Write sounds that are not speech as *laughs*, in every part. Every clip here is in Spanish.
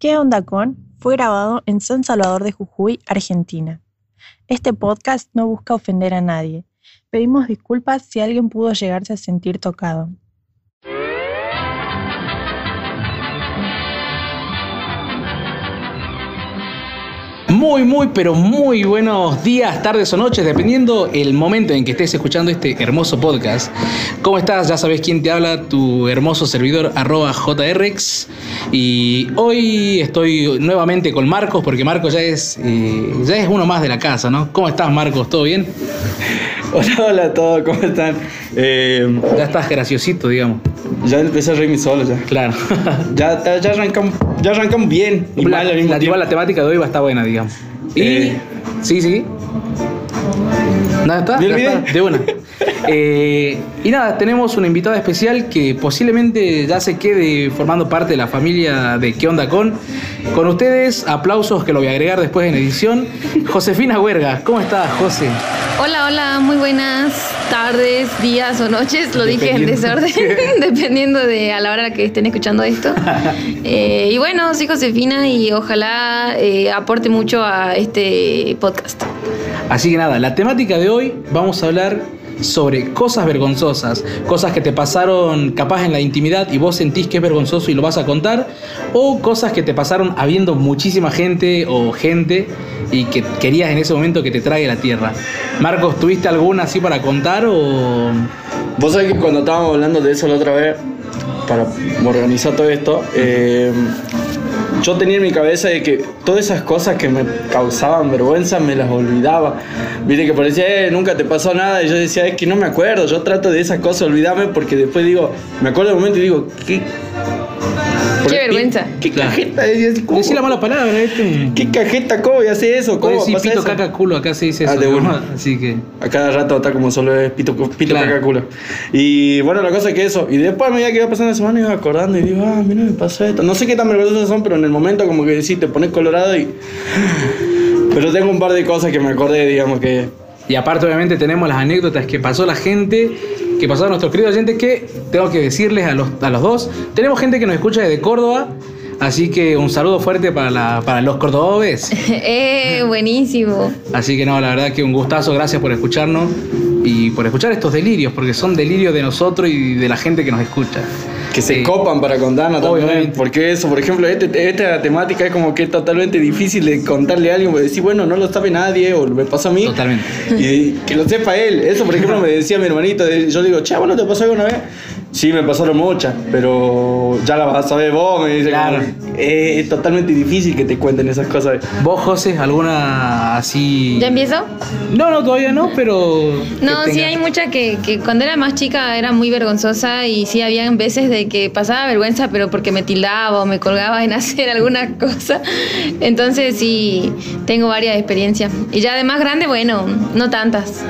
¿Qué onda con? Fue grabado en San Salvador de Jujuy, Argentina. Este podcast no busca ofender a nadie. Pedimos disculpas si alguien pudo llegarse a sentir tocado. Muy, muy, pero muy buenos días, tardes o noches, dependiendo el momento en que estés escuchando este hermoso podcast. ¿Cómo estás? Ya sabes quién te habla, tu hermoso servidor arroba JRX. Y hoy estoy nuevamente con Marcos, porque Marcos ya es, eh, ya es uno más de la casa, ¿no? ¿Cómo estás, Marcos? ¿Todo bien? *laughs* Hola, hola a todos, ¿cómo están? Eh, Ya estás graciosito, digamos. Ya empecé a reírme solo ya. Claro. Ya, ya, ya arrancamos, ya arrancamos bien y la, mal al mismo la- la temática de hoy va a estar buena, digamos. Y. Eh. Sí, sí. Nada, está. Ya está, de una. *laughs* Eh, y nada, tenemos una invitada especial que posiblemente ya se quede formando parte de la familia de ¿Qué onda con? Con ustedes, aplausos que lo voy a agregar después en edición. *laughs* Josefina Huerga, ¿cómo estás, José? Hola, hola, muy buenas tardes, días o noches, lo dije en desorden, *laughs* *laughs* dependiendo de a la hora que estén escuchando esto. Eh, y bueno, soy Josefina y ojalá eh, aporte mucho a este podcast. Así que nada, la temática de hoy vamos a hablar sobre cosas vergonzosas, cosas que te pasaron capaz en la intimidad y vos sentís que es vergonzoso y lo vas a contar, o cosas que te pasaron habiendo muchísima gente o gente y que querías en ese momento que te trague la tierra. Marcos, ¿tuviste alguna así para contar o...? Vos sabés que cuando estábamos hablando de eso la otra vez, para organizar todo esto, eh, yo tenía en mi cabeza de que todas esas cosas que me causaban vergüenza me las olvidaba. Viste que parecía, eh, nunca te pasó nada, y yo decía, es que no me acuerdo, yo trato de esas cosas olvidarme porque después digo, me acuerdo del momento y digo, ¿qué? Qué vergüenza. ¿Qué Claro. cajeta? Y así, ¿cómo? Decí la mala palabra, ¿viste? ¿Qué cajeta? ¿Cómo voy a hacer eso? ¿Cómo decir pito, eso? caca, culo, acá se dice Ah, eso. de ¿no? una. Así que... A cada rato está como solo es pito, pito Claro. caca, culo. Y bueno, la cosa es que eso. Y después a medida que iba pasando la semana iba acordando y digo, ah, mira, me pasó esto. No sé qué tan vergonzosas son, pero en el momento como que sí, te pones colorado y... *sighs* Pero tengo un par de cosas que me acordé, digamos que... Y aparte, obviamente, tenemos las anécdotas que pasó la gente, que pasaron nuestros queridos oyentes, que tengo que decirles a los, a los dos. Tenemos gente que nos escucha desde Córdoba, así que un saludo fuerte para, la- para los cordobes. *laughs* eh, buenísimo. Así que no, la verdad que un gustazo, gracias por escucharnos y por escuchar estos delirios, porque son delirios de nosotros y de la gente que nos escucha. Que se copan para contarnos también. Porque eso, por ejemplo, este- esta temática es como que es totalmente difícil de contarle a alguien. Porque decir, bueno, no lo sabe nadie o me pasó a mí. Totalmente. Y que lo sepa él. Eso, por ejemplo, me decía mi hermanito. Yo digo, che, ¿vos no te pasó alguna vez? Sí, me pasaron muchas, pero ya la vas a saber vos. Me dice, Claro. como, eh, es totalmente difícil que te cuenten esas cosas. ¿Vos, José, alguna así...? ¿Ya empiezo? No, no, todavía no, pero... No, sí hay mucha que, que cuando era más chica era muy vergonzosa y sí habían veces de que pasaba vergüenza, pero porque me tildaba o me colgaba en *laughs* hacer alguna cosa. Entonces sí, tengo varias experiencias. Y ya de más grande, bueno, no tantas.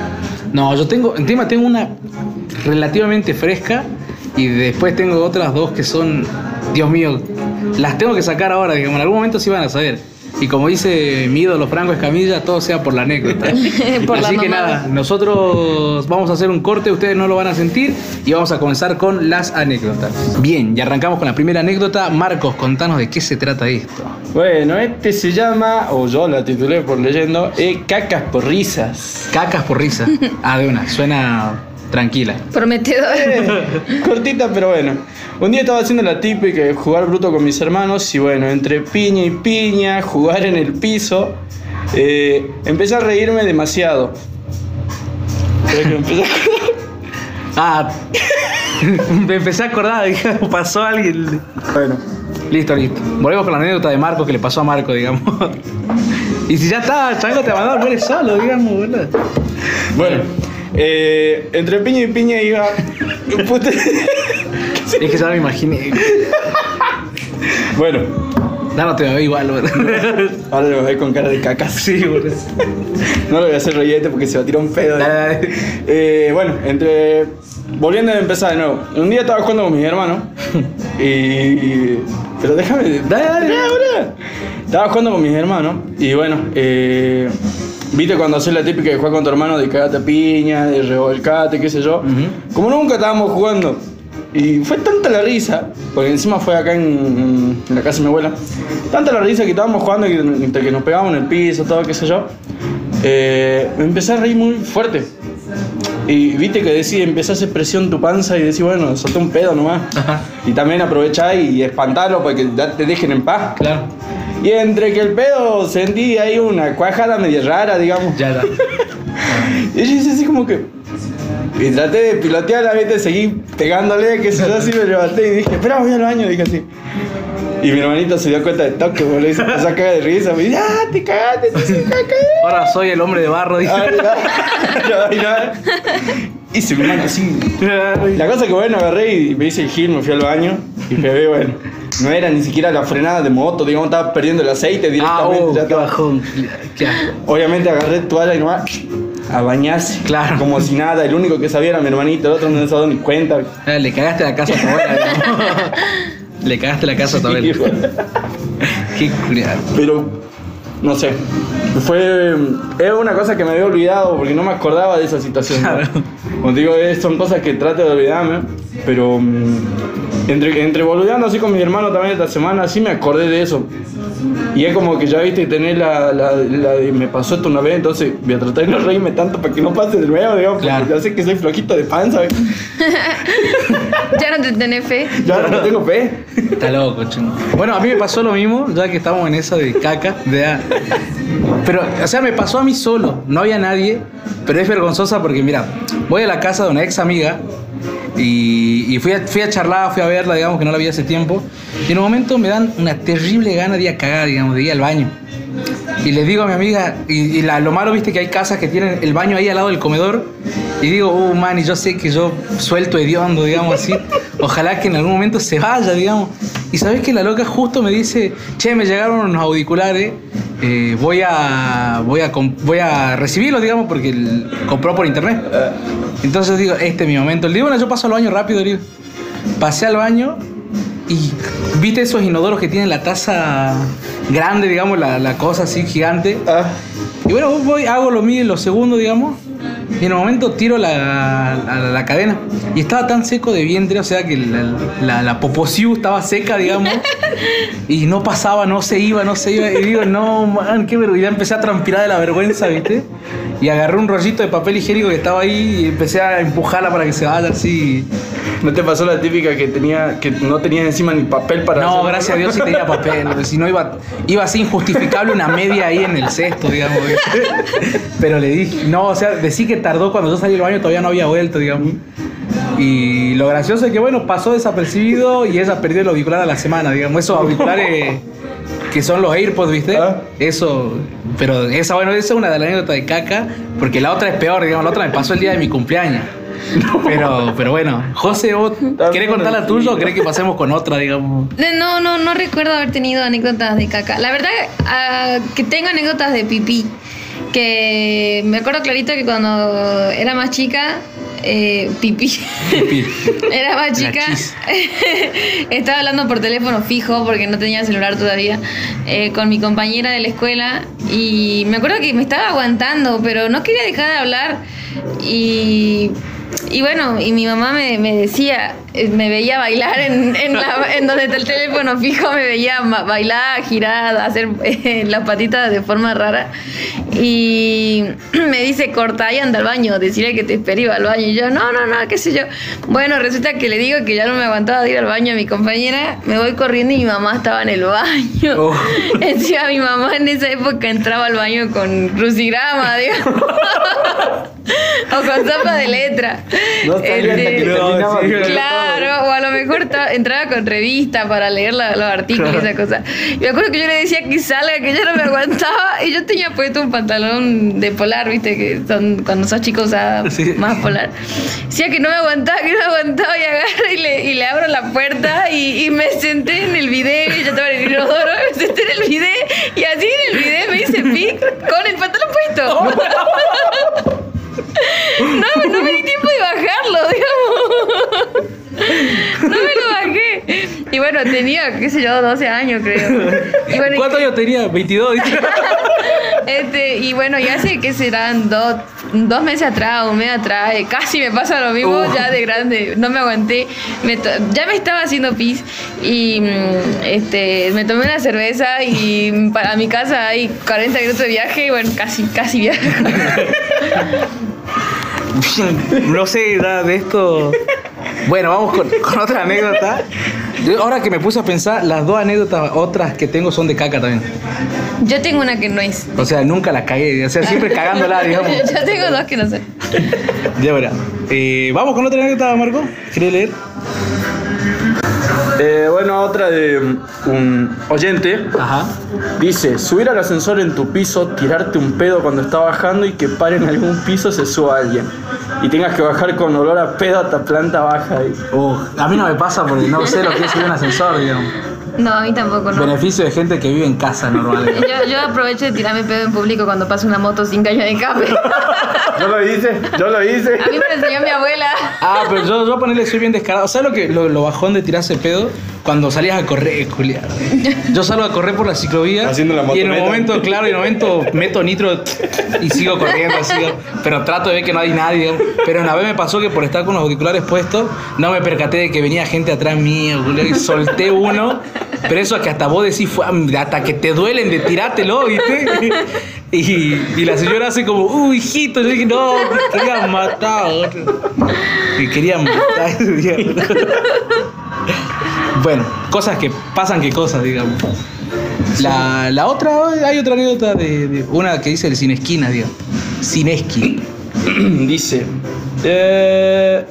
No, yo tengo, encima tengo una relativamente fresca y después tengo otras dos que son, Dios mío, las tengo que sacar ahora, digamos, en algún momento sí van a saber. Y como dice mi ídolo Franco Escamilla, todo sea por la anécdota. *laughs* Por la Así que mamada. nada, nosotros vamos a hacer un corte, ustedes no lo van a sentir y vamos a comenzar con las anécdotas. Bien, y arrancamos con la primera anécdota. Marcos, contanos de qué se trata esto. Bueno, este se llama, o yo la titulé por leyendo, eh, Cacas por risas. Cacas por risa. *laughs* Ah, de una, suena tranquila. Prometedor. *laughs* Cortita, pero bueno. Un día estaba haciendo la típica de jugar bruto con mis hermanos y bueno, entre piña y piña, jugar en el piso, eh, empecé a reírme demasiado. Pero que empecé a- *laughs* Ah, me empecé a acordar, dije, pasó alguien. Bueno, Listo, listo. Volvemos con la anécdota de Marco que le pasó a Marco, digamos. *laughs* Y si ya está, Chango te mandó a muere solo, digamos, boludo. bueno. Eh, entre piña y piña iba... Puta- Es que ya me imaginé. bueno, Ya no te veo igual, boludo. ahora lo voy con cara de cacas. Sí, boludo. No lo voy a hacer rollete porque se va a tirar un pedo. Dale, dale. Eh, bueno, entre. Volviendo a empezar de nuevo. Un día estaba jugando con mis hermanos. Y. Pero déjame. Dale, dale. boludo. Estaba jugando con mis hermanos. Y bueno, eh, Viste cuando haces la típica de jugar con tu hermano de cagate a piña, de revolcate, qué sé yo. Ujú. Como nunca estábamos jugando Y fue tanta la risa, porque encima fue acá en, en la casa de mi abuela, tanta la risa que estábamos jugando y entre que nos pegábamos en el piso, todo, qué sé yo, eh, me empecé a reír muy fuerte. Y viste que decís, empezás a hacer presión tu panza y decís, bueno, solté un pedo nomás. Ajá. Y también aprovechá y espantarlo para que te dejen en paz. Claro. Y entre que el pedo sentí ahí una cuajada media rara, digamos. Ya, ya. *laughs* Y yo hice así como que. Y traté de pilotear la vez, seguí pegándole, que se yo así me levanté y dije, espera, voy al baño, dije así. Y mi hermanito se dio cuenta de toque, boludo, y se empezó a cagar de risa. Me dice, ah, te cagaste, te cagar. Ahora soy el hombre de barro, dice. No, no. Y se me así. La cosa que bueno, agarré y me hice el gil, me fui al baño y me ve, bueno. No era ni siquiera la frenada de moto, digamos, estaba perdiendo el aceite Ah, directamente. oh, ya qué estaba- bajón. Qué asco. Obviamente agarré toalla y nomás a bañarse. Claro. Como si nada. El único que sabía era mi hermanito, el otro no se ha dado ni cuenta. Ah, Le cagaste la casa a tu abuela. Le cagaste la casa a tu abuela. Qué curioso. Pero, no sé. Fue. Es una cosa que me había olvidado porque no me acordaba de esa situación. Como digo, son cosas que trato de olvidarme. Pero. mm, Entre, entre boludeando así con mi hermano también esta semana, sí me acordé de eso. Y es como que ya viste tener la, la, la de me pasó esto una vez, entonces voy a tratar de no reírme tanto para que no pase de nuevo, digamos, Claro. porque ya sé que soy flojito de panza. *laughs* Ya no te tenés fe. ya no tengo fe. Está loco, chino. Bueno, a mí me pasó lo mismo, ya que estamos en esa de caca. De a- Pero, o sea, me pasó a mí solo. No había nadie, pero es vergonzosa porque, mira, voy a la casa de una ex amiga y, y fui, a, fui a charlar, fui a verla, digamos, que no la vi hace tiempo. Y en un momento me dan una terrible gana de ir a cagar, digamos, de ir al baño. Y le digo a mi amiga, y, y la- lo malo, viste, que hay casas que tienen el baño ahí al lado del comedor. Y digo, uh, man, y yo sé que yo suelto hediondo, digamos así. Ojalá que en algún momento se vaya, digamos. Y sabes que la loca justo me dice, che, me llegaron unos auriculares, eh, voy a voy a voy a recibirlos, digamos, porque el- compró por internet. Entonces digo, este es mi momento. Le digo, bueno, yo paso al baño rápido, digo. Pasé al baño y viste esos inodoros que tienen la taza grande, digamos, la, la cosa así gigante. Ah, Y bueno, voy, hago lo mío en los segundos, digamos. Y en un momento tiro la, la, la cadena. Y estaba tan seco de vientre, o sea que la, la, la poposiu estaba seca, digamos. *laughs* Y no pasaba, no se iba, no se iba. Y digo, no, man, qué vergüenza. empecé a transpirar de la vergüenza, ¿viste? Y agarré un rollito de papel higiénico que estaba ahí y empecé a empujarla para que se vaya así. ¿No te pasó la típica que tenía que no tenías encima ni papel para No, hacer- gracias a Dios sí tenía papel, si no iba, iba así injustificable una media ahí en el cesto, digamos. ¿viste? *laughs* Pero le dije, no, o sea, decí que tardó cuando yo salí del baño todavía no había vuelto, digamos. Y lo gracioso es que, bueno, pasó desapercibido y ella perdió el auricular a la semana, digamos. Esos auriculares que son los AirPods, ¿viste? Ah. Eso, pero esa, bueno, esa es una de las anécdotas de caca, porque la otra es peor, digamos, la otra me pasó el día de mi cumpleaños. Pero, pero bueno, José, ¿vos querés contar la tuya o querés que pasemos con otra, digamos? No, no, no recuerdo haber tenido anécdotas de caca. La verdad ah, que tengo anécdotas de pipí. Que me acuerdo clarito que cuando era más chica, eh, pipí. Pipí. *laughs* Era más chica. *laughs* Estaba hablando por teléfono fijo porque no tenía celular todavía eh, con mi compañera de la escuela y me acuerdo que me estaba aguantando, pero no quería dejar de hablar y, y bueno, y mi mamá me, me decía, eh, me veía bailar en, en, la- en donde está el teléfono fijo, me veía bailar, girar, hacer eh, las patitas de forma rara y *clears throat* me dice, corta y anda al baño, decirle que te va al baño. Y yo, no, no, no, qué sé yo. Bueno, resulta que le digo que ya no me aguantaba de ir al baño a mi compañera, me voy corriendo y mi mamá estaba en el baño. Oh. *laughs* Encima mi mamá en esa época entraba al baño con crucigrama, digamos. *laughs* con zapa de letra. No Este, que terminaba sí, Claro, o a lo mejor entraba con revista para leer la- los artículos y esa cosa. Y me acuerdo que yo le decía que salga, que ya no me aguantaba. Y yo tenía puesto un pantalón de polar, viste, que son cuando sos chico usaba Sí. más polar. Decía que no me aguantaba, que no me aguantaba y agarro y le, y le abro la puerta y, y me senté en el video, y yo estaba en el inodoro, me senté en el video y así en el video me hice pic con el pantalón puesto. No, *laughs* no me di tiempo de bajarlo, digamos. No me lo bajé. Y bueno, tenía, qué sé yo, 12 años creo. Y bueno, ¿Cuántos años tenía? 22. dice. Este, y bueno, ya sé que serán dos, dos meses atrás, un mes atrás, eh, casi me pasa lo mismo, Uh. ya de grande, no me aguanté, me ya me estaba haciendo pis y mm, este, me tomé una cerveza y para mi casa hay 40 minutos de viaje y bueno, casi, casi viaje. *laughs* *laughs* No sé nada de esto. Bueno, vamos con, con otra anécdota. Yo, ahora que me puse a pensar, las dos anécdotas otras que tengo son de caca también. Yo tengo una que no es. O sea, nunca la cagué. O sea, siempre cagándola, *laughs* digamos. Yo tengo dos que no sé. Ya verá. Eh, vamos con otra anécdota, Marco. ¿Quieres leer? Eh, bueno, otra de mm, un oyente. Ajá. Dice, subir al ascensor en tu piso, tirarte un pedo cuando está bajando y que pare en algún piso se suba alguien. Y tengas que bajar con olor a pedo hasta planta baja. Y... Uh, a mí no me pasa porque no sé lo que es subir un ascensor, digamos. No, a mí tampoco, no. Beneficio de gente que vive en casa normal. digamos. *laughs* Yo, yo aprovecho de tirarme pedo en público cuando pasa una moto sin caña de escape. Yo lo hice, yo lo hice. A mí me lo enseñó mi abuela. Ah, pero yo, yo ponerle soy bien descarado. ¿Sabes lo que lo, lo bajón de tirarse pedo? Cuando salías a correr, Julián. Yo salgo a correr por la ciclovía. Haciendo la Y en un momento, claro, en un momento meto nitro y sigo corriendo, *laughs* sigo. Pero trato de ver que no hay nadie. Pero una vez me pasó que por estar con los auriculares puestos, no me percaté de que venía gente atrás mío, Julián, y solté uno. Pero eso es que hasta vos decís, fue hasta que te duelen de tirártelo, ¿viste? Y, la señora hace como, uy, hijito. Yo dije, no, me querían matar. Me querían matar. *laughs* bueno, cosas que pasan que cosas, digamos. La, la otra, hay otra anécdota de, una que dice el sin esquina, digamos. Sin. *clears throat* Dice, eh,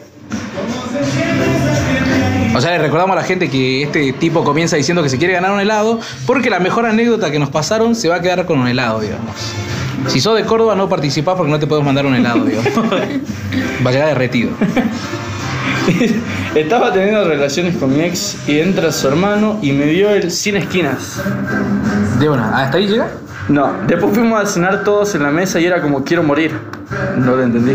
O sea, le recordamos a la gente que este tipo comienza diciendo que se quiere ganar un helado, porque la mejor anécdota que nos pasaron se va a quedar con un helado, digamos. Si sos de Córdoba, no participás porque no te podemos mandar un helado, digamos. *laughs* Va a llegar derretido. *laughs* estaba teniendo relaciones con mi ex y entra su hermano y me dio el sin esquinas. De una, ¿hasta ahí llega? No, después fuimos a cenar todos en la mesa y era como quiero morir. No lo entendí.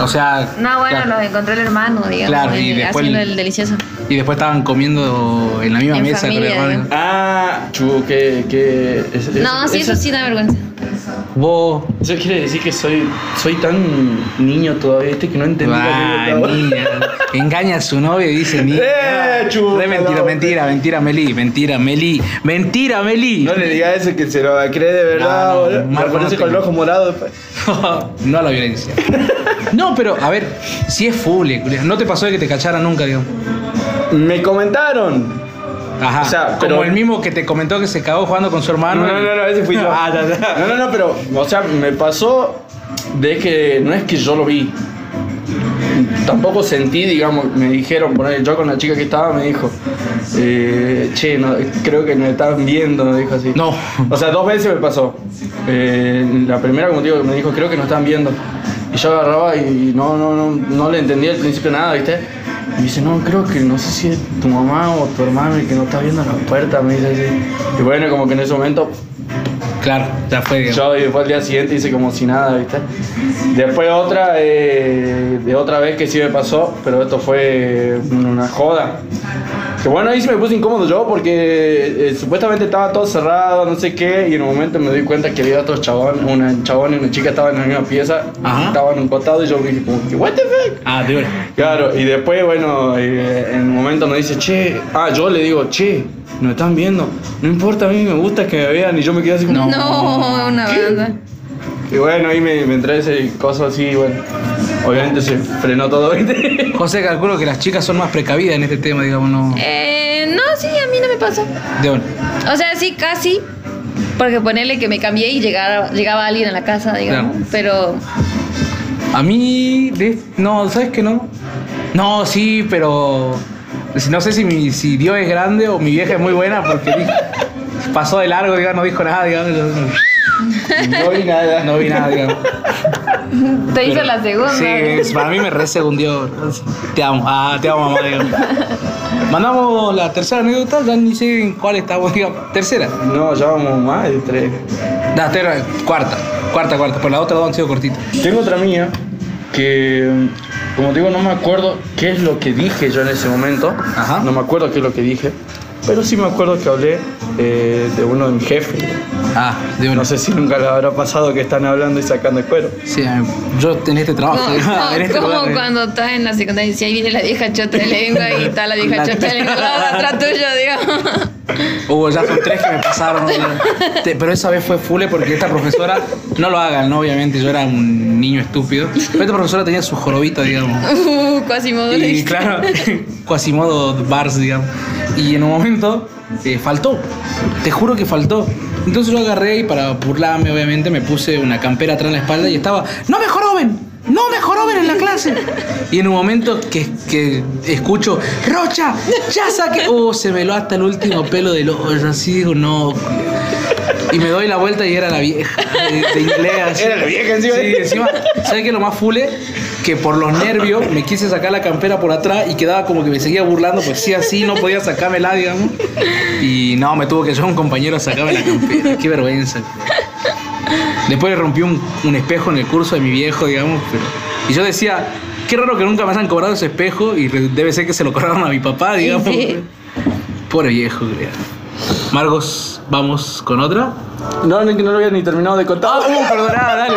O sea. No, bueno, claro. los encontró el hermano, digamos, Claro, y eh, después haciendo el- el delicioso. Y después estaban comiendo en la misma En mesa familia, con el hermano. Ah, chu, que... que es- es- No, sí, eso sí da vergüenza. Vos. Eso quiere decir que soy, soy tan niño todavía, este que no entendí Ah, niña. Engaña a su novio y dice niña. *laughs* ¡Eh, Re mentira, no. mentira, mentira, Meli, mentira, Meli, mentira, Meli. No le digas eso que se lo cree de verdad, No, no, boludo. Me no con el ojo morado después. *laughs* no a la violencia. No, pero a ver, si es full, no te pasó de que te cacharan nunca, digamos. Me comentaron. Ajá. O sea, como pero- el mismo que te comentó que se cagó jugando con su hermano. No, no, no, no, ese fui *laughs* yo. Ah. No, no, no, pero, o sea, me pasó de que no es que yo lo vi. Tampoco sentí, digamos, me dijeron, poner, yo con la chica que estaba me dijo, eh, che, no, creo que me estaban viendo, me dijo así. No. O sea, dos veces me pasó. Eh, la primera, como digo, me dijo, creo que nos están viendo. Y yo agarraba y no, no, no, no le entendía al principio nada, ¿viste? Y me dice, no, creo que no sé si es tu mamá o tu hermano el que no está viendo la puerta, me dice así. Y bueno, como que en ese momento Claro, ya fue, digamos. yo y después al día siguiente hice como si nada, ¿viste? Después otra, eh, de otra vez que sí me pasó, pero esto fue una joda. Que bueno, ahí sí me puse incómodo yo porque eh, supuestamente estaba todo cerrado, no sé qué, y en un momento me di cuenta que había otros chabón, una chabón y una chica estaban en la misma pieza, Ajá. estaban en un costado y yo dije como, que, what the fuck? Ah, de una. Claro, y después, bueno, eh, en un momento me dice, che, ah, yo le digo, che, nos están viendo, no importa, a mí me gusta que me vean, y yo me quedé así como, No. No, una banda. y bueno, ahí me, me entré ese coso así, y bueno. Obviamente se frenó todo, *laughs* ¿viste? José, calculo que las chicas son más precavidas en este tema, digamos, no. Eh, no, sí, a mí no me pasó. De una. O sea, sí, casi. Porque ponerle que me cambié y llegaba, llegaba alguien a la casa, digamos. Claro. Pero A mí, de- no, ¿sabes qué no? No, sí, pero no sé si, mi, si Dios es grande o mi vieja es muy buena porque *laughs* pasó de largo, digamos, no dijo nada, digamos. No vi nada. No vi nada, digamos. te hizo la segunda. Sí, es- para mí me resegundió. Te amo, ah, te amo, mamá, digamos. Mandamos la tercera anécdota, ya ni sé en cuál estamos, digamos. Tercera. No, ya vamos más de tres. La tercera, cuarta, cuarta, cuarta, pues las otras dos han sido cortitas. Tengo otra mía que, como te digo, no me acuerdo qué es lo que dije yo en ese momento. Ajá. No me acuerdo qué es lo que dije. Pero sí me acuerdo que hablé eh, de uno de mis jefes. Ah, de uno. No sé si nunca le habrá pasado que están hablando y sacando el cuero. Sí, yo en este trabajo. Como, *laughs* en este como lugar, eh. cuando estás en la secundaria y si ahí viene la vieja chota de lengua y está la vieja *laughs* La- chota de lengua atrás tuyo, digamos. Hubo ya son tres que me pasaron. Te- Pero esa vez fue full porque esta profesora, no lo hagan, ¿no? Obviamente, yo era un niño estúpido. Pero esta profesora tenía su jorobito, digamos. Uh, casi modo Y claro, *laughs* Quasimodo Bars, digamos. Y en un momento eh, faltó. Te juro que faltó. Entonces yo agarré y para burlarme, obviamente, me puse una campera atrás en la espalda y estaba, ¡No me joroben! ¡No me joroben en la clase! Y en un momento que, que escucho, ¡Rocha! ¡Ya saqué! ¡Oh! Se me lo hasta el último pelo del ojo. Así digo, no. Y me doy la vuelta y era la vieja de, de inglés. así. Era la vieja encima. Sí, encima. ¿Sabes qué es lo más fule? Que por los nervios me quise sacar la campera por atrás y quedaba como que me seguía burlando, pues sí, así no podía sacármela, digamos. Y no, me tuvo que llevar un compañero a sacarme la campera. Qué vergüenza. Después le rompí un, un espejo en el curso de mi viejo, digamos. pero- y yo decía, qué raro que nunca me hayan cobrado ese espejo y debe ser que se lo cobraron a mi papá, digamos. sí. Pobre viejo, creo. Margos, vamos con otra. No, no, que no lo había ni terminado de contar. Ah, uh, perdoná, dale.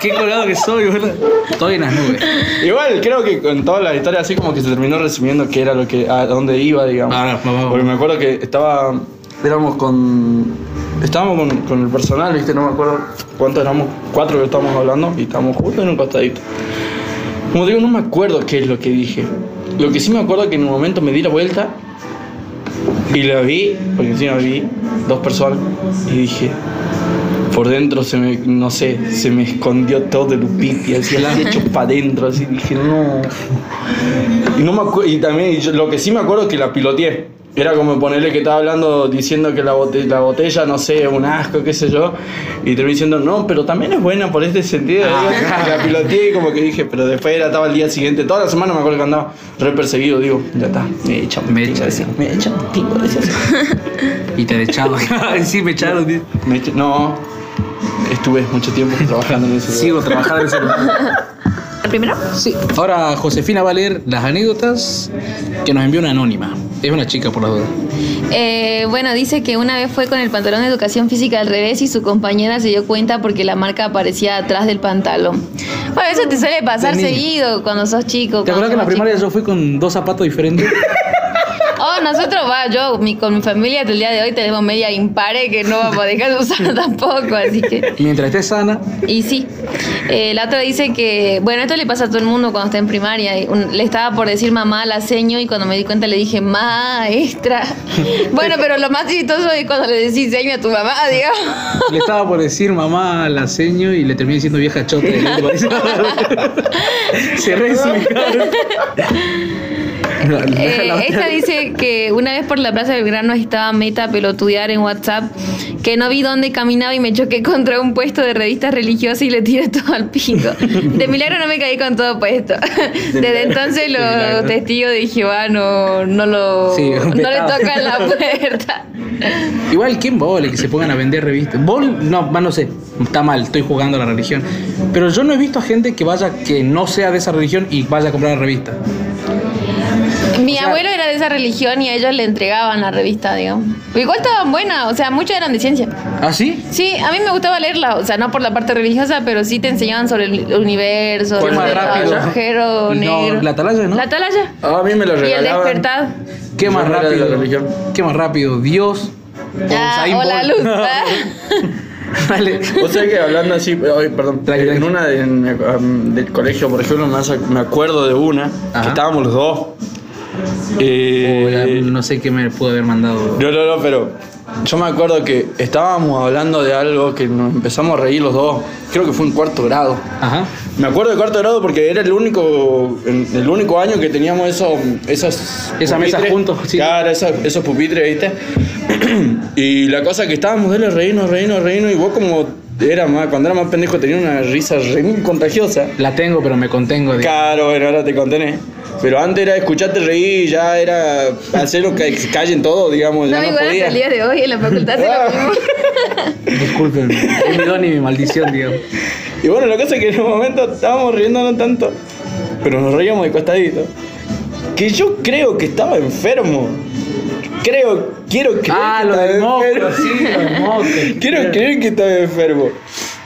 Qué colgado que soy, boludo. Estoy en las nubes. Igual creo que con toda la historia así como que se terminó resumiendo qué era lo que a dónde iba, digamos. Ah, no, vamos. Porque me acuerdo que estaba éramos con estábamos con, con el personal, ¿viste? No me acuerdo cuántos éramos, cuatro que estábamos hablando y estábamos justo en un costadito. Como digo, no me acuerdo qué es lo que dije. Lo que sí me acuerdo que en un momento me di la vuelta y la vi, porque encima vi dos personas y dije, por dentro se me, no sé, se me escondió todo el pipi, así, así hecho *laughs* para adentro, así dije, no. Y no me y también yo- lo que sí me acuerdo es que la piloteé. Era como ponerle que estaba hablando diciendo que la botella, la botella no sé, un asco, qué sé yo. Y terminé diciendo, no, pero también es buena por este sentido. Ah. *laughs* la piloteé y como que dije, pero después era, estaba el día siguiente, toda la semana me acuerdo que andaba re perseguido. Digo, ya está, me echan Me me echan. echan, me echan pingo, decía así. *laughs* Y te he echado. *laughs* sí, me echaron. tío. Me echan- no, estuve mucho tiempo trabajando en ese Sigo trabajando en ese lugar. ¿El primero? Sí. Ahora Josefina va a leer las anécdotas que nos envió una anónima. Es una chica por la duda. Eh, bueno, dice que una vez fue con el pantalón de educación física al revés y su compañera se dio cuenta porque la marca aparecía atrás del pantalón. Bueno, eso te suele pasar seguido cuando sos chico. ¿Te acuerdas que en la primaria chico. yo fui con dos zapatos diferentes? *laughs* Nosotros, va, yo mi- con mi familia hasta el día de hoy tenemos media impare que no vamos a dejar de usar *laughs* tampoco, así que... Mientras estés sana. Y sí, Eh, la otra dice que, bueno, esto le pasa a todo el mundo cuando está en primaria. y un- le estaba por decir mamá la seño y cuando me di cuenta le dije maestra. *laughs* bueno, pero lo más chistoso es cuando le decís seño a tu mamá, digamos. Le estaba por decir mamá la seño y le terminé diciendo vieja chota. *laughs* Se. No, Eh, esta dice que una vez por la Plaza Belgrano estaba meta a pelotudear en WhatsApp, que no vi dónde caminaba y me choqué contra un puesto de revistas religiosas y le tiré todo al pico. De milagro no me caí con todo puesto. Desde entonces los milagro. testigos de Jehová no, no, lo, Sí, no le tocan la puerta. Igual, ¿quién vole que se pongan a vender revistas? Bol, no, más no sé, está mal, estoy jugando a la religión. Pero yo no he visto a gente que vaya, que no sea de esa religión y vaya a comprar la revista. *laughs* Mi O sea- abuelo era de esa religión y a ellos le entregaban la revista, digamos. Igual estaban buenas, o sea, muchas eran de ciencia. ¿Ah, sí? Sí, a mí me gustaba leerla, o sea, no por la parte religiosa, pero sí te enseñaban sobre el universo, ¿Cuál sobre más rápido? el agujero No, negro. la atalaya, ¿no? La atalaya. Ah, a mí me lo Y el regalaban. despertad. ¿Qué más no rápido? la religión. ¿Qué más rápido? Dios. Ah, o la luz. Dale. Vos sabés que hablando así, ay, perdón, en una de- en, um, del colegio, por ejemplo, me, hace- me acuerdo de una, Ajá. que estábamos los dos. Eh, no sé qué me pudo haber mandado. no, no, no, pero yo me acuerdo que estábamos hablando de algo que nos empezamos a reír los dos. Creo que fue en cuarto grado. Ajá. Me acuerdo de cuarto grado porque era el único, el único año que teníamos esos, esos Esa mesa pupitres. juntos, sí. Claro, esos, esos pupitres, ¿viste? *clears throat* y la cosa que estábamos, dale, reírnos, reírnos, reírnos, y vos como era más, cuando era más pendejo tenía una risa re contagiosa. La tengo, pero me contengo. de- Claro, bueno, ahora te contené. Pero antes era escucharte reír, ya era hacerlo que se callen todos, digamos, No, ya no, igual hasta podía. el día de hoy en la facultad se lo *laughs* mismo. Disculpen. Es mi don y mi maldición, digamos. Y bueno, la cosa es que en un momento estábamos riéndonos tanto, pero nos reíamos de costadito, que yo creo que estaba enfermo. creo, quiero creer Ah, que lo estaba del moco, enfermo. sí, lo del moco. *laughs* Quiero creer que estaba enfermo.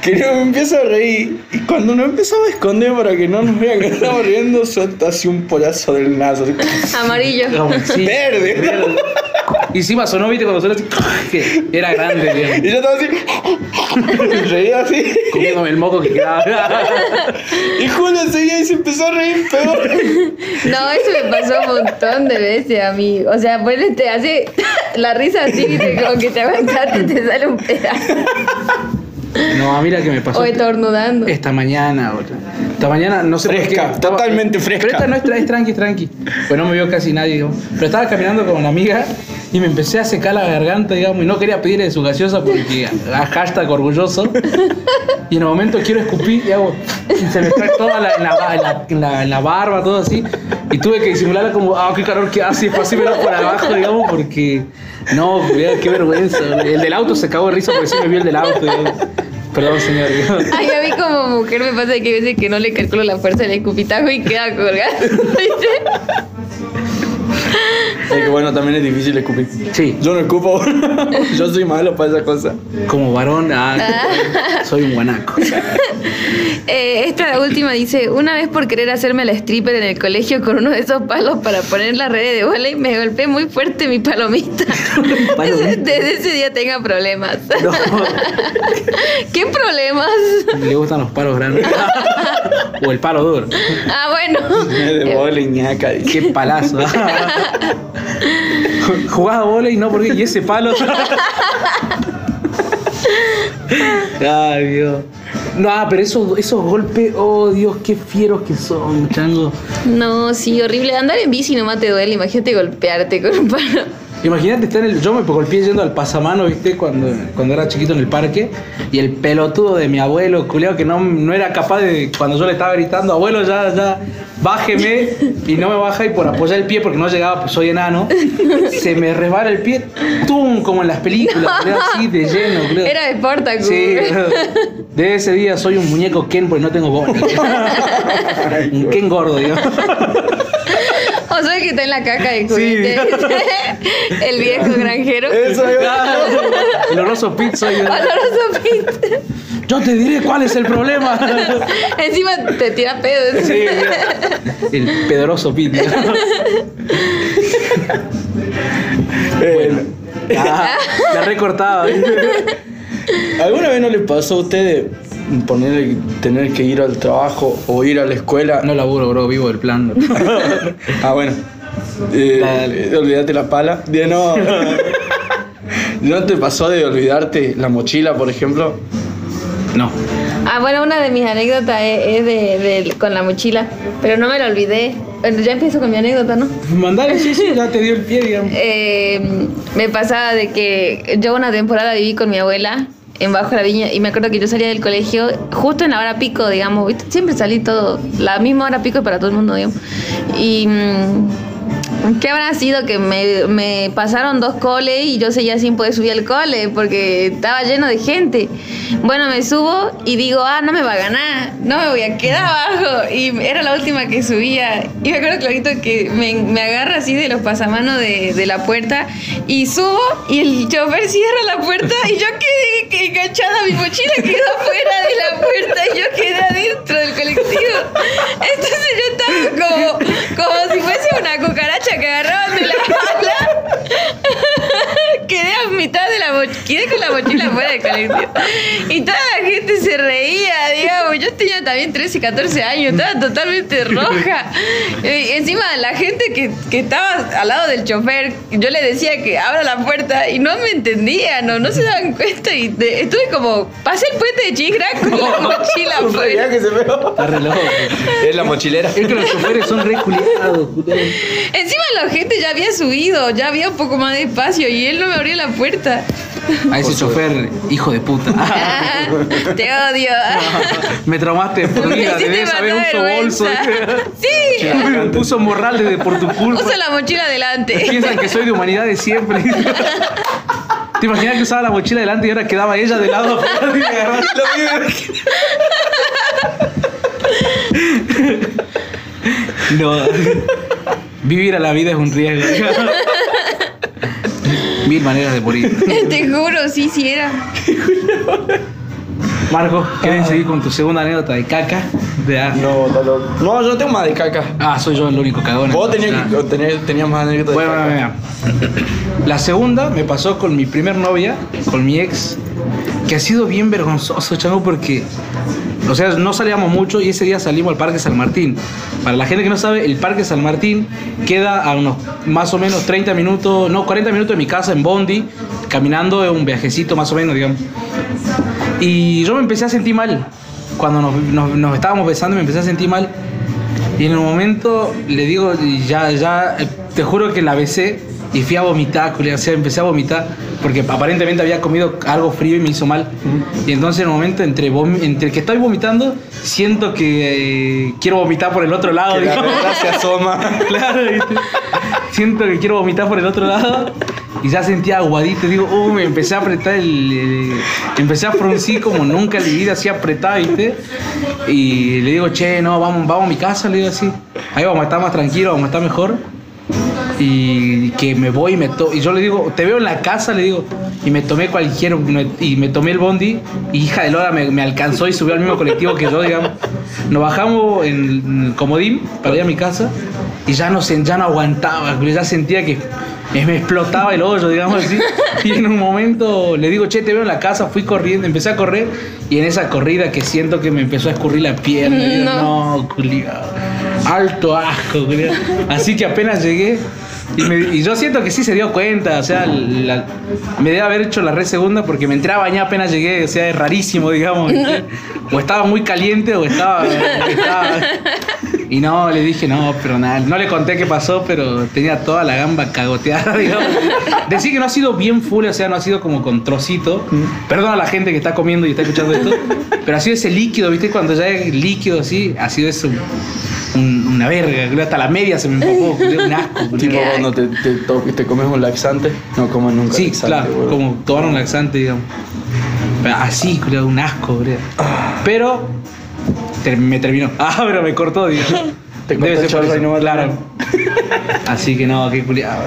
Que no me empiezo a reír. Y cuando nos empezamos a esconder para que no nos vean que estamos riendo, suelta así un polazo del naso. así, *laughs* Amarillo. Sí, *laughs* Verde. verde. Y encima sonó, viste, cuando sonó así, que era grande, digamos. *laughs* Y yo estaba así. reía así. Comiéndome el moco que quedaba. Y Julio seguía y se empezó a reír peor. No, eso me pasó un montón de veces a mí. O sea, ponle, te hace la risa así, viste, como que te aguantaste y te sale un pedazo. No, mira que me pasó. O estornudando. Esta mañana, boludo. Esta mañana, no sé Fresca, por qué. estaba- totalmente fresca. Pero esta no es, es tranqui, es tranqui. Pues no me vio casi nadie, digamos. Pero estaba caminando con una amiga y me empecé a secar la garganta, digamos, y no quería pedirle su gaseosa porque a hashtag orgulloso. Y en el momento quiero escupir y hago. Y se me cae toda la, en, la, la- barba, todo así. Y tuve que disimular como, ah, qué calor que hace, pasé por abajo, digamos, porque. No, qué vergüenza. El del auto se cagó de risa porque sí me vio el del auto, digamos. Perdón, señor. *laughs* Ay, a mí como mujer me pasa que hay veces que no le calculo la fuerza del escupitajo y queda colgado. *laughs* Es que bueno, también es difícil escupir. Sí. Yo no escupo. *laughs* Yo soy malo para esa cosa. Como varón, ah, soy un guanaco. *laughs* Eh, esta última dice, una vez por querer hacerme la stripper en el colegio con uno de esos palos para poner la red de volei, me golpeé muy fuerte mi palomita. *laughs* Palomita. Desde ese día tenga problemas. No, ¿Qué problemas? le gustan los palos grandes. o el palo duro. Ah, bueno. De bola y ñaca. Qué palazo. *laughs* Jugás a bola y no porque. Y ese palo. Ay, Dios. No, ah, pero esos, esos golpes, oh Dios, qué fieros que son, chango. No, sí, horrible. Andar en bici nomás te duele. Imagínate golpearte con un palo. Imagínate estar en el. Yo me golpeé yendo al pasamano, viste, cuando, cuando era chiquito en el parque. Y el pelotudo de mi abuelo, culeado, que no, no era capaz de. Cuando yo le estaba gritando, abuelo, ya, ya, bájeme. Y no me baja y por apoyar el pie, porque no llegaba, pues soy enano. *laughs* Se me resbala el pie, tum, como en las películas, culeado, así de lleno, culeado. Era de Sportacus. Sí, de ese día soy un muñeco Ken porque no tengo bola. *laughs* un Ken gordo, digamos. *laughs* O sea que está en la caja de Sí. juguete. *laughs* El viejo granjero. Eso El oroso Pit soy yo. *laughs* Oloroso pit. Yo te diré cuál es el problema. *laughs* Encima te tira pedo. Sí, el pedroso Pit. Eh, Ah, la recortaba. ¿Alguna vez no le pasó a usted ponerle, tener que ir al trabajo o ir a la escuela? No laburo, bro, vivo del plan. *laughs* Ah, bueno. Eh, Dale. eh, olvídate la pala. De no. ¿No te pasó de olvidarte la mochila, por ejemplo? No. Ah, bueno, una de mis anécdotas es, es de, de- con la mochila, pero no me la olvidé. Bueno, ya empiezo con mi anécdota, ¿no? Mandale, sí, sí, ya te dio el pie, digamos. *laughs* Eh, me pasaba de que yo una temporada viví con mi abuela en Bajo la Viña y me acuerdo que yo salía del colegio justo en la hora pico, digamos, siempre salí todo, la misma hora pico para todo el mundo, digamos. Y mm, ¿qué habrá sido que me, me pasaron dos coles y yo seguía sin poder subir al cole porque estaba lleno de gente? Bueno, me subo y digo, ah, no me va a ganar, no me voy a quedar abajo. Y era la última que subía. Y me acuerdo clarito que me, me agarra así de los pasamanos de, de la puerta y subo y el chofer cierra la puerta y yo quedé que- enganchada, mi mochila quedó fuera de la puerta y yo quedé adentro del colectivo. Entonces yo estaba como, como si fuese una cucaracha que agarraban de la ala. Mitad de la mochila, quedé con la mochila fuera del colectivo. Y toda la gente se reía, digamos. Yo tenía también 13 y 14 años, estaba totalmente roja. Y encima la gente que, que estaba al lado del chofer, yo le decía que abra la puerta y no me entendían, no, no se daban cuenta. Y de- estuve como, pasé el puente de Chigra con la *laughs* mochila afuera. viaje se pegó. Está re loco. Es la mochilera. Es que los choferes son re culiados, culiados. Encima la gente ya había subido, ya había un poco más de espacio y él no me abrió la puerta. A ese chofer, hijo de puta. Ah, *laughs* te odio. *laughs* Me traumaste por *laughs* Me vida, debes haber pasar uso bolso. Sí. Uso morral de por tu culpa. Usa la mochila adelante. Piensan que soy de humanidad de siempre. ¿Te imaginas que usaba la mochila delante y ahora quedaba ella de lado? Me. No. Vivir a la vida es un riesgo. Mil maneras de morir. *laughs* Te juro, sí, sí era. Marco, ¿quieres seguir con tu segunda anécdota de caca? De No, loco. No, yo no tengo más de caca. Ah, soy yo el único cagón. Vos tenías, más anécdotas de Bueno, caca. mira. La segunda me pasó con mi primer novia, con mi ex, que ha sido bien vergonzoso, chavo, porque, o sea, no salíamos mucho y ese día salimos al Parque San Martín. Para la gente que no sabe, el Parque San Martín queda a unos más o menos 30 minutos, no, 40 minutos de mi casa en Bondi, caminando un viajecito más o menos, digamos. Y yo me empecé a sentir mal. Cuando nos, nos- nos estábamos besando me empecé a sentir mal. Y en un momento le digo, ya, ya, te juro que la besé y fui a vomitar, o sea, empecé a vomitar porque aparentemente había comido algo frío y me hizo mal. Y entonces en un momento entre, entre que estoy vomitando, siento que eh, quiero vomitar por el otro lado. Que la verdad se asoma. *laughs* Claro, ¿viste? siento que quiero vomitar por el otro lado y ya sentía aguadito. Digo, uh, me empecé a apretar el. el- empecé a fruncir como nunca en mi vida, así apretado, ¿viste? Y le digo, che, no, vamos, vamos a mi casa, le digo así. Ahí vamos a estar más tranquilos, vamos a estar mejor. Y que me voy y me to y yo le digo, te veo en la casa, le digo, y me tomé cualquier, me- y me tomé el bondi, y hija de Lola me, me alcanzó y subió al mismo colectivo que yo, digamos. Nos bajamos en el comodín para ir a mi casa, y ya no, ya no aguantaba, ya sentía que me explotaba el hoyo, digamos así. Y en un momento le digo, che, te veo en la casa, fui corriendo, empecé a correr, y en esa corrida que siento que me empezó a escurrir la pierna, digo, No. no, culiao. Alto asco, culiao. Así que apenas llegué. Y, me- y yo siento que sí se dio cuenta, o sea, la- me debe haber hecho la red segunda porque me entré a bañar apenas llegué, o sea, es rarísimo, digamos. *laughs* O estaba muy caliente o estaba, estaba- Y no, le dije, no, pero nada, no le conté qué pasó, pero tenía toda la gamba cagoteada, *laughs* digamos. Decir que no ha sido bien full, o sea, no ha sido como con trocito. Perdón a la gente que está comiendo y está escuchando esto, *laughs* pero ha sido ese líquido, ¿viste? Cuando ya es líquido así, ha sido eso. un- una verga, creo, hasta la media se me empapó, *laughs* un asco. Tipo cuando te, te, te comes un laxante, no comas nunca Sí, laxante, claro, huevón. como tomar un laxante, digamos. Pero así, creo, un asco, creo. Pero ter- me terminó. *laughs* Ah, pero me cortó, digamos. *laughs* Te cortó Debe el chorro y no claro. *laughs* Así que no, qué culiado.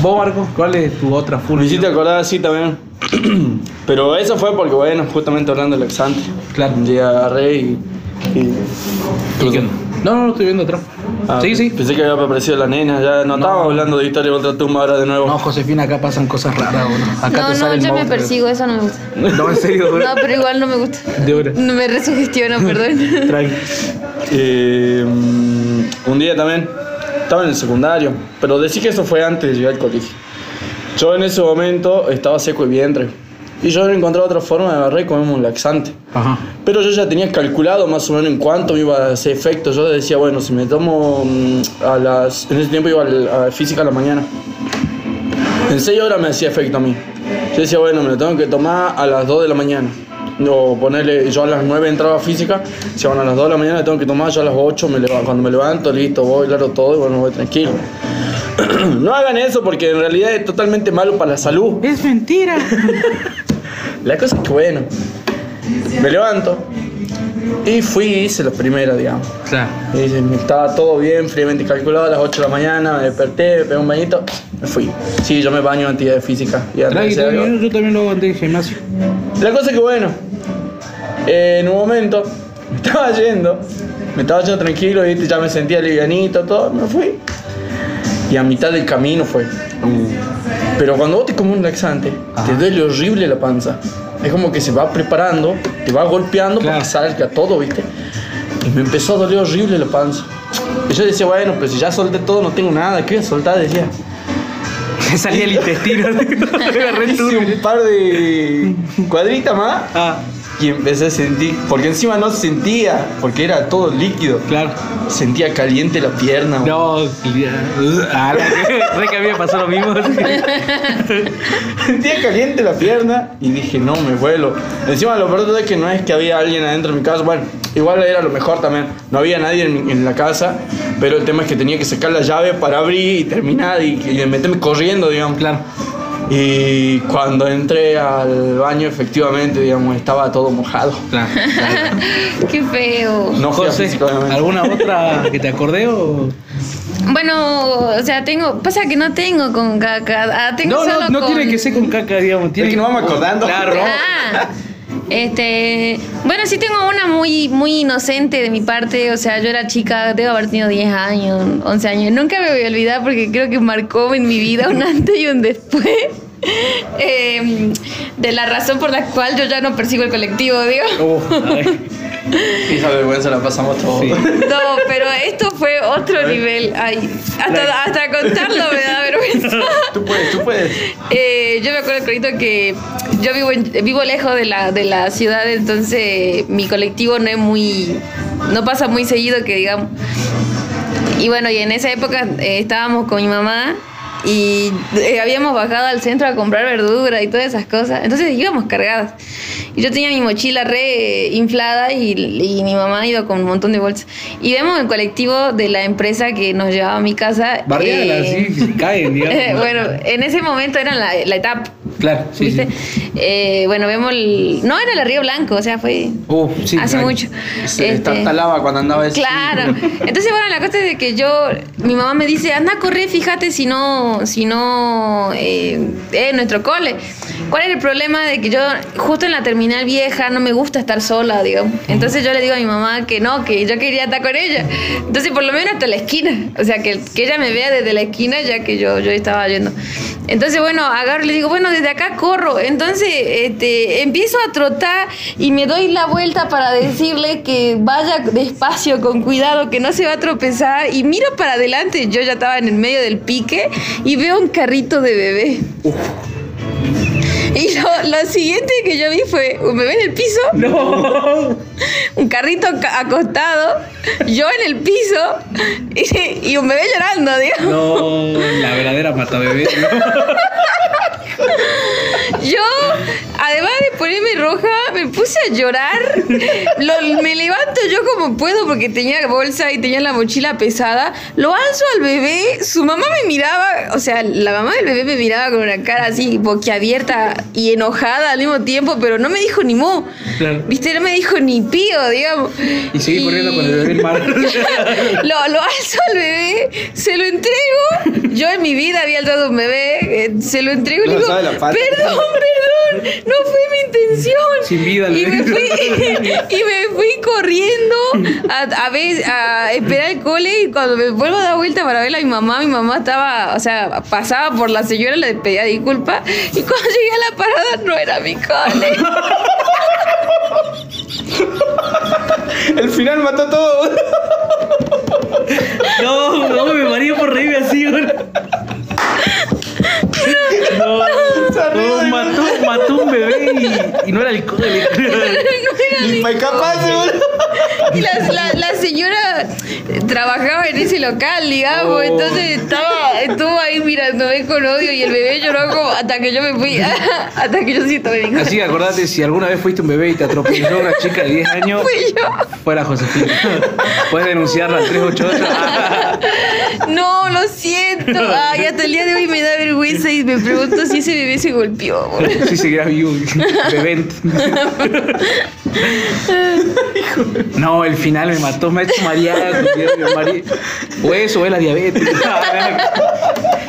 Vos, Marco, ¿cuál es tu otra full? Me hiciste acordar así también. *clears throat* Pero eso fue porque, bueno, justamente hablando del laxante. Claro. Un día agarré y. y- ¿Y qué? No, no, no estoy viendo atrás. Ah, sí, sí. Pensé que había aparecido la nena, ya no, estábamos hablando de historia de otra tumba ahora de nuevo. No, Josefina, acá pasan cosas raras, boludo. Acá No, te no, sale el yo me monstruo. persigo, eso no me gusta. No, en serio, boludo. No, pero igual no me gusta. De hora. No me resugestiona, *laughs* perdón. Tranqui. Eh, un día también, estaba en el secundario, pero decí que eso fue antes de llegar al colegio. Yo en ese momento estaba seco de vientre. Y yo no encontraba otra forma de agarrar y comerme un laxante. Ajá. Pero yo ya tenía calculado más o menos en cuánto me iba a hacer efecto. Yo decía, bueno, si me tomo mm, a las... En ese tiempo iba al- a física a la mañana. En 6 horas me hacía efecto a mí. Yo decía, bueno, me lo tengo que tomar a las 2 de la mañana. No, ponerle, yo a las 9 entraba a física, si van a las 2 de la mañana, tengo que tomar, yo a las 8 me levanto, cuando me levanto, listo, voy, claro todo y bueno, voy tranquilo. *clears throat* no hagan eso porque en realidad es totalmente malo para la salud. Es mentira. *laughs* La cosa es que bueno, me levanto y fui y hice la primera, digamos. Claro. Y estaba todo bien, fríamente calculado, a las 8 de la mañana, me desperté, me pegué un bañito, me fui. Sí, yo me baño en actividad física. Y algo- tranqui, yo también lo aguanté en gimnasio. La cosa es que bueno, eh, en un momento me estaba yendo, me estaba yendo tranquilo, ¿viste? ya me sentía livianito, todo, me fui. Y a mitad del camino fue. Pero cuando vos te comes un laxante, te duele horrible la panza. Es como que se va preparando, te va golpeando para Claro. que salga todo, ¿viste? Y me empezó a doler horrible la panza. Y yo decía, bueno, pues si ya solté todo, no tengo nada, ¿qué voy a soltar? Decía. Me *laughs* salía el intestino. *laughs* Hice un par de cuadritas más Ah, y empecé a sentir, porque encima no sentía, porque era todo líquido. claro. Sentía caliente la pierna. No, ah, *laughs* re que a mí me pasó lo mismo. *laughs* Sentía caliente la pierna y dije, no, me vuelo. Encima lo peor es que no es que había alguien adentro de mi casa. Bueno, igual era lo mejor también. No había nadie en, en la casa, pero el tema es que tenía que sacar la llave para abrir y terminar y, y meterme corriendo, digamos. Claro. Y cuando entré al baño, efectivamente, digamos, estaba todo mojado. Claro. claro. *laughs* Qué feo. No José. ¿alguna otra que te acordé o...? Bueno, o sea, tengo. Pasa que no tengo con caca. ah, tengo No, solo no, no con- tiene que ser con caca, digamos. Tiene Es que no vamos acordando. Claro. Ah, este, bueno, sí tengo una muy, muy inocente de mi parte, o sea, yo era chica, debo haber tenido 10 años, 11 años, nunca me voy a olvidar porque creo que marcó en mi vida un antes y un después *laughs* eh, de la razón por la cual yo ya no persigo el colectivo, digo. Oh. *laughs* Esa vergüenza la pasamos todos. Sí. No, pero esto fue otro nivel, ay, hasta, hasta contarlo me da vergüenza. *laughs* Tú puedes, tú puedes. Eh, yo me acuerdo, Corito, que yo vivo, en- vivo lejos de la, de la ciudad, entonces mi colectivo no es muy. no pasa muy seguido, que digamos. Y bueno, y en esa época eh, estábamos con mi mamá y eh, habíamos bajado al centro a comprar verdura y todas esas cosas. Entonces íbamos cargadas. Y yo tenía mi mochila re inflada y, y mi mamá iba con un montón de bolsas. Y vemos el colectivo de la empresa que nos llevaba a mi casa. Barriada, eh, sí, caen, *laughs* digamos. bueno, en ese momento era la, la etapa. Claro, sí, ¿Viste? sí. Eh, bueno, vemos el. No era el Río Blanco, o sea, fue. Uf, sí, hace mucho. Se Este, tanta lava cuando andaba ese. Claro. *laughs* Entonces, bueno, la cosa es de que yo, mi mamá me dice, anda a correr, fíjate si no, si no, eh, eh, nuestro cole. ¿Cuál es el problema de que yo, justo en la terminal vieja, no me gusta estar sola, digamos? Entonces yo le digo a mi mamá que no, que yo quería estar con ella. Entonces, por lo menos hasta la esquina. O sea, que, que ella me vea desde la esquina, ya que yo, yo estaba yendo. Entonces, bueno, agarro y le digo, bueno, desde acá corro. Entonces, este, empiezo a trotar y me doy la vuelta para decirle que vaya despacio, con cuidado, que no se va a tropezar. Y miro para adelante, yo ya estaba en el medio del pique y veo un carrito de bebé. Y lo, lo siguiente que yo vi fue un bebé en el piso, No. un carrito ca- acostado, yo en el piso y, y un bebé llorando. No, la verdadera mata bebé. *laughs* Yo, además de ponerme roja, me puse a llorar. Lo- me levanto yo como puedo porque tenía bolsa y tenía la mochila pesada. Lo alzo al bebé. Su mamá me miraba, o sea, la mamá del bebé me miraba con una cara así boquiabierta y enojada al mismo tiempo, pero no me dijo ni mo. Claro. Viste, no me dijo ni pío, digamos. Y seguí corriendo con el bebé en mano. *laughs* lo, lo alzo al bebé, se lo entrego. Yo en mi vida había alzado un bebé, eh, se lo entrego y le digo, sabe la pata. perdón, perdón, no fue mi intención. Sin vida y me, fui, *laughs* y me fui corriendo a, a, ver- a esperar el cole y cuando me vuelvo a dar vuelta para ver a mi mamá, mi mamá estaba, o sea, pasaba por la señora, le pedía disculpas y cuando *laughs* llegué a la parada no era mi cole. *laughs* El final mató todo. Y, y no era el cole. *laughs* Y fue capaz. Y *laughs* la, la, la señora trabajaba en ese local, digamos, Oh. entonces estaba, estuvo ahí mirándome con odio y el bebé lloró como hasta que yo me fui, *laughs* hasta que yo sí tomé mi Así que acordate, si alguna vez fuiste un bebé y te atropelló una chica de 10 *laughs* años, Fui yo. fuera Josefina. Puedes denunciarla al 388. No, lo siento. Ay, hasta el día de hoy me da vergüenza y me pregunto si ese bebé se golpeó. Si seguirás vivo. Bebé. No, el final me mató, me ha hecho marear. Mare... O eso, o es la diabetes.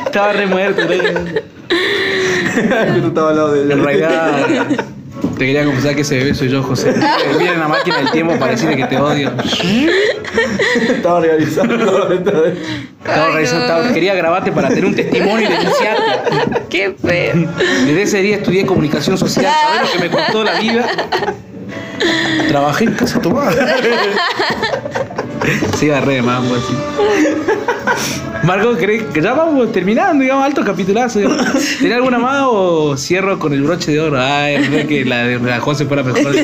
Estaba re muerto. re- estaba al lado de él. En realidad, te quería confesar que ese bebé soy yo, José. Mira en la máquina del tiempo para decirle que te odio. Estaba organizando. Estaba estaba- quería grabarte para tener un testimonio y denunciarte. Qué feo. Desde ese día estudié comunicación social. ¿Sabes lo que me costó la vida? Trabajé en casa tu madre. Sí, agarré de mambo así. Marco, ¿crees que ya vamos terminando, digamos, alto capitulazo? digamos. ¿Tenés alguna más o cierro con el broche de oro? Ay, verdad que la de la José fuera mejor.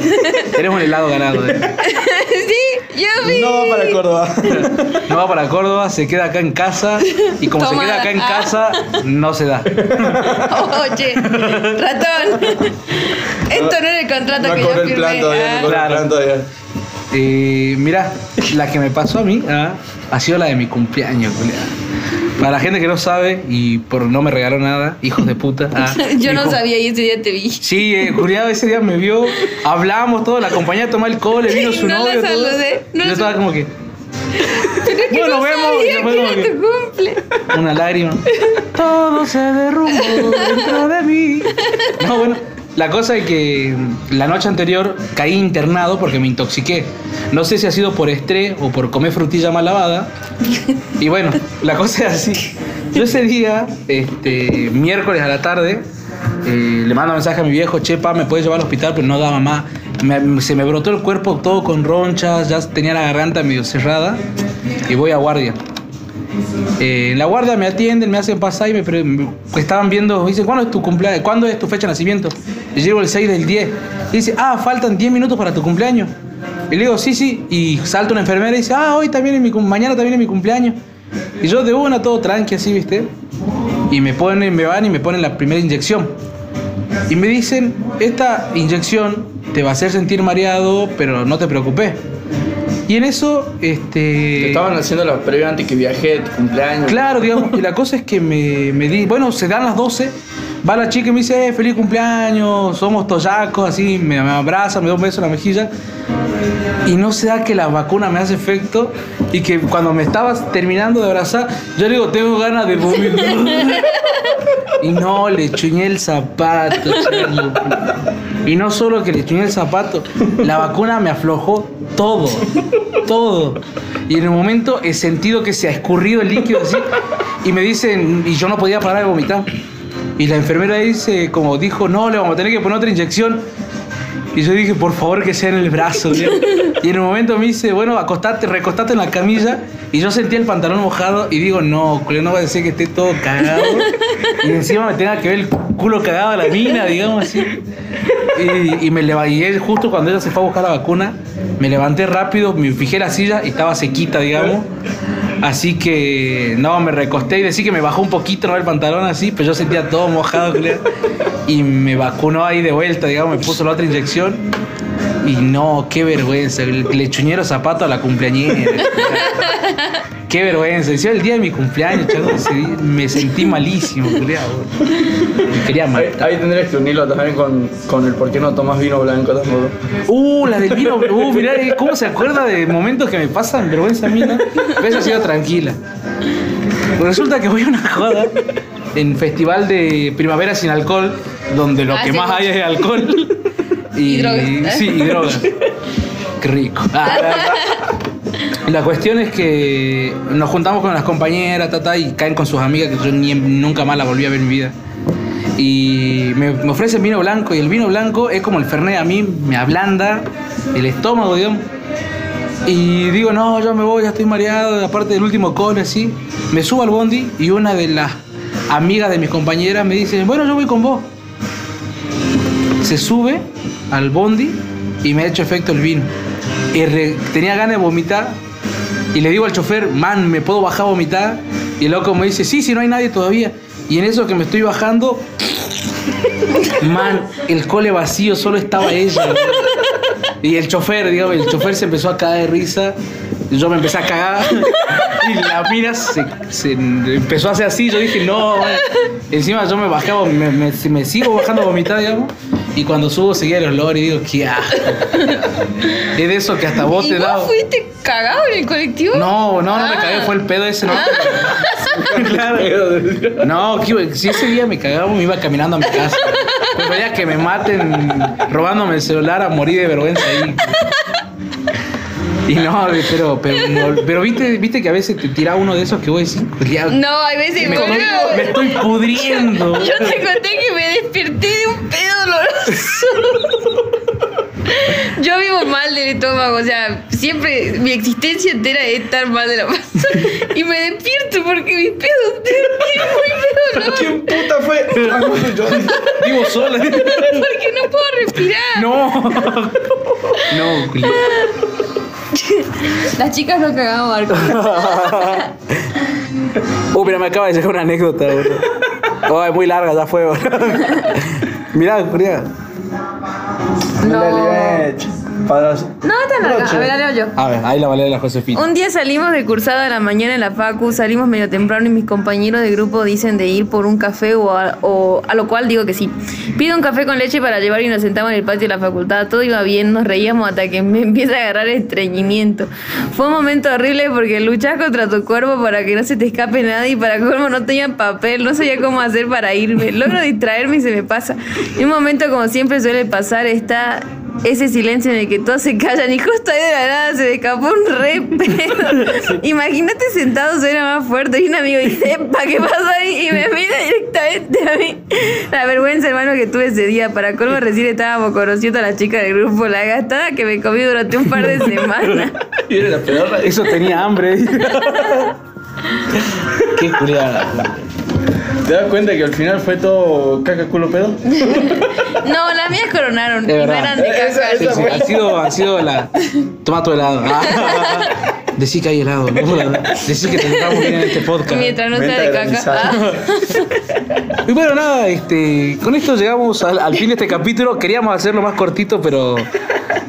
Tenemos el helado ganado. No va para Córdoba. No va para Córdoba, se queda acá en casa y como Toma. se queda acá en Ah. casa, no se da. Oye, ratón. Esto no era el contrato No que yo corre el firmé. plan todavía, no Ah. corre el Claro. plan todavía. Eh, mira, la que me pasó a mí ah, ha sido la de mi cumpleaños, culiao. Para la gente que no sabe y por no me regaló nada, hijos de puta. *laughs* ah, Yo no dijo- sabía y ese día te vi. Sí, eh, culiao, ese día me vio, hablamos todo, la acompañé a tomar el cole, vino su No la novio. todo. saludé, no Yo la estaba como que. bueno, nos vemos. y después como que- tu cumple. una lágrima. Todo se derrumbó dentro de mí. No, bueno, la cosa es que la noche anterior caí internado porque me intoxiqué. No sé si ha sido por estrés o por comer frutilla mal lavada. Y bueno, la cosa es así. Yo ese día, este, miércoles a la tarde, eh, le mando mensaje a mi viejo, chepa, me puedes llevar al hospital, pero no daba más. Se me brotó el cuerpo todo con ronchas, ya tenía la garganta medio cerrada y voy a guardia. Eh, en la guardia me atienden, me hacen pasar y me, estaban viendo, dicen, ¿cuándo es tu? ¿Cuándo es tu fecha de nacimiento? Llego el 6 del 10. Y dice, ah, faltan 10 minutos para tu cumpleaños. Y le digo, sí, sí. Y salta una enfermera y dice, ah, hoy también es mi mañana también es mi cumpleaños. Y yo de una todo tranqui así, ¿viste? Y me ponen, me van y me ponen la primera inyección. Y me dicen, esta inyección te va a hacer sentir mareado, pero no te preocupes. Y en eso, este... Te estaban haciendo la previa antes que viajé, tu cumpleaños. Claro, digamos, y la cosa es que me, me di, bueno, se dan las 12, va la chica y me dice, "Eh, feliz cumpleaños, somos toyacos, así, me, me abraza, me da un beso en la mejilla, y no se da que la vacuna me hace efecto, y que cuando me estabas terminando de abrazar, yo le digo, tengo ganas de vomitar. *laughs* Y no, le chuñé el zapato, Charlie. Y no solo que le chuñé el zapato, la vacuna me aflojó todo, todo. Y en el momento he sentido que se ha escurrido el líquido así. Y me dicen, y yo no podía parar de vomitar. Y la enfermera dice, como dijo, no, le vamos a tener que poner otra inyección. Y yo dije, por favor, que sea en el brazo. tío. *laughs* Y en un momento me dice, bueno, acostate, recostate en la camilla. Y yo sentí el pantalón mojado y digo, no, culo, no va a decir que esté todo cagado. Y encima me tenga que ver el culo cagado a la mina, digamos así. Y, y me levanté, justo cuando ella se fue a buscar la vacuna, me levanté rápido, me fijé la silla y estaba sequita, digamos. Así que, no, me recosté y decí que me bajó un poquito ¿no? el pantalón así, pero yo sentía todo mojado, culiao. Y me vacunó ahí de vuelta, digamos, me puso la otra inyección. Y no, qué vergüenza, le chuñé los zapatos a la cumpleañera. Qué vergüenza. Decía el día de mi cumpleaños, chaval, me sentí malísimo, culiao. Ahí, matar. ahí tendrías que unirlo también con, con el por qué no tomas vino blanco tampoco. Uh, la del vino. Uh, mirá, eh, ¿cómo se acuerda de momentos que me pasan vergüenza a mí, no? Pero esa ha sido tranquila. Resulta que voy a una joda en festival de primavera sin alcohol, donde lo Ah, que sí. más hay es alcohol. Y, Y drogas. Sí, y drogas. Qué rico. Ah, la cuestión es que nos juntamos con las compañeras, tata, y caen con sus amigas, que yo ni, nunca más la volví a ver en mi vida. Y me, me ofrecen vino blanco, y el vino blanco es como el Fernet, a mí me ablanda el estómago. Y digo, no, yo me voy, ya estoy mareado, aparte del último cone, así. Me subo al bondi y una de las amigas de mis compañeras me dice, bueno, yo voy con vos. Se sube al bondi y me ha hecho efecto el vino. Y tenía ganas de vomitar y le digo al chofer, man, ¿me puedo bajar a vomitar? Y el loco me dice, sí, sí, no hay nadie todavía. Y en eso que me estoy bajando, man, el cole vacío, solo estaba ella. Y el chofer, digamos, el chofer se empezó a caer de risa. Yo me empecé a cagar. Y la mina se, empezó a hacer así. Yo dije, no. man". Encima yo me bajaba, me, me- me sigo bajando a vomitar, digamos. Y cuando subo seguía el olor y digo, qué asco. *laughs* Es de eso que hasta vos ¿Y te da. fuiste cagado en el colectivo? No, no, no me Ah. cagué, fue el pedo ese, ¿no? *laughs* claro. No, si ese día me cagaba, me iba caminando a mi casa. Pues veía que me maten robándome el celular a morir de vergüenza ahí. Y no, pero, pero, no, pero viste, viste que a veces te tira uno de esos que vos decís, "Ya, No, hay veces, me, estoy, me estoy pudriendo. *laughs* Yo te conté que me desperté de un pedo doloroso. Yo vivo mal del estómago, o sea, siempre mi existencia entera es estar mal de la panza. Y me despierto porque mis pedos tienen muy pedo, ¿Quién puta fue? Ah, no, yo. Vivo sola. porque no puedo respirar. No. *laughs* No, Juli. *laughs* Las chicas no cagamos *laughs* alcohol. Uh, mira, me acaba de llegar una anécdota, boludo. Oh, es muy larga, ya fue, boludo. *laughs* Mirá, Mech. Para... No, A ver, la leo yo. A ver, ahí la valera de la Josefina. Un día salimos de cursada a la mañana en la facu, salimos medio temprano y mis compañeros de grupo dicen de ir por un café o a, o a lo cual digo que sí. Pido un café con leche para llevar y nos sentamos en el patio de la facultad. Todo iba bien, nos reíamos hasta que me *laughs* empieza a agarrar estreñimiento. Fue un momento horrible porque luchas contra tu cuerpo para que no se te escape nada y para colmo no tenía papel, no sabía cómo hacer para irme. Logro distraerme y se me pasa. Y un momento como siempre suele pasar está ese silencio en el que todos se callan y justo ahí de la nada se me escapó un re pedo. Imagínate sentado suena más fuerte y un amigo dice, ¿para qué pasó ahí? Y me mira directamente a mí. La vergüenza, hermano, que tuve ese día. Para colmo recién estábamos conociendo a la chica del grupo, la gastada que me comí durante un par de *laughs* semanas. Y era la peor. Eso tenía hambre. Qué culiada. ¿Te das cuenta que al final fue todo caca culo pedo? *laughs* No, las mías coronaron Es y no verdad. eran de caca. Sí, sí, han sido, han sido la. Toma tu helado. Ah. *laughs* Decí que hay helado. ¿no? Decí que te tratamos bien en este podcast. Mientras no sea de caca. Ah. Y bueno, nada, este, con esto llegamos al, al fin de este capítulo. Queríamos hacerlo más cortito, pero.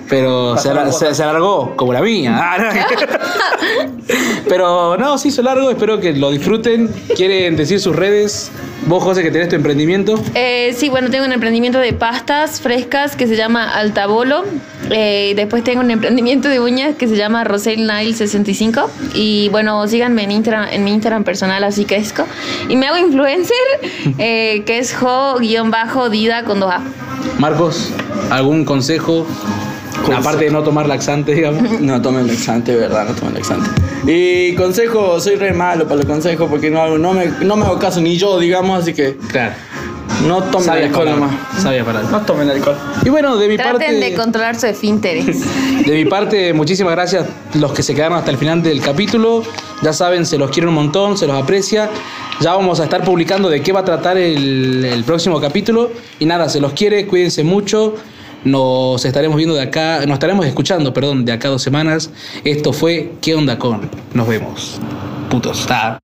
Pero se, alar- se- se alargó, como la mía. Ah, no. *laughs* Pero no, se hizo largo, espero que lo disfruten. ¿Quieren decir sus redes? Vos, José, que tenés tu emprendimiento. Eh, sí, bueno, tengo un emprendimiento de pastas frescas que se llama Altabolo. Eh, después tengo un emprendimiento de uñas que se llama Rosel Nile 65. Y bueno, síganme en Instagram, en mi Instagram personal, así crezco. Y me hago influencer, *laughs* eh, que es jo-dida con dos A. Marcos, ¿algún consejo? Aparte de no tomar laxante, digamos. *laughs* No tomen laxante, verdad, no tomen laxante. Y consejo, soy re malo para los consejos porque no, me, no me hago caso ni yo, digamos, así que Claro. no tomen Sabia alcohol palabra. nomás. Sabia palabra. No tomen alcohol. Y bueno, de mi Traten parte. de controlar su esfínteres. *laughs* De mi parte, muchísimas gracias los que se quedaron hasta el final del capítulo. Ya saben, se los quiere un montón, se los aprecia. Ya vamos a estar publicando de qué va a tratar el, el próximo capítulo. Y nada, se los quiere, cuídense mucho. Nos estaremos viendo de acá, nos estaremos escuchando, perdón, de acá dos semanas. Esto fue ¿Qué onda con? Nos vemos. Putos. Ah.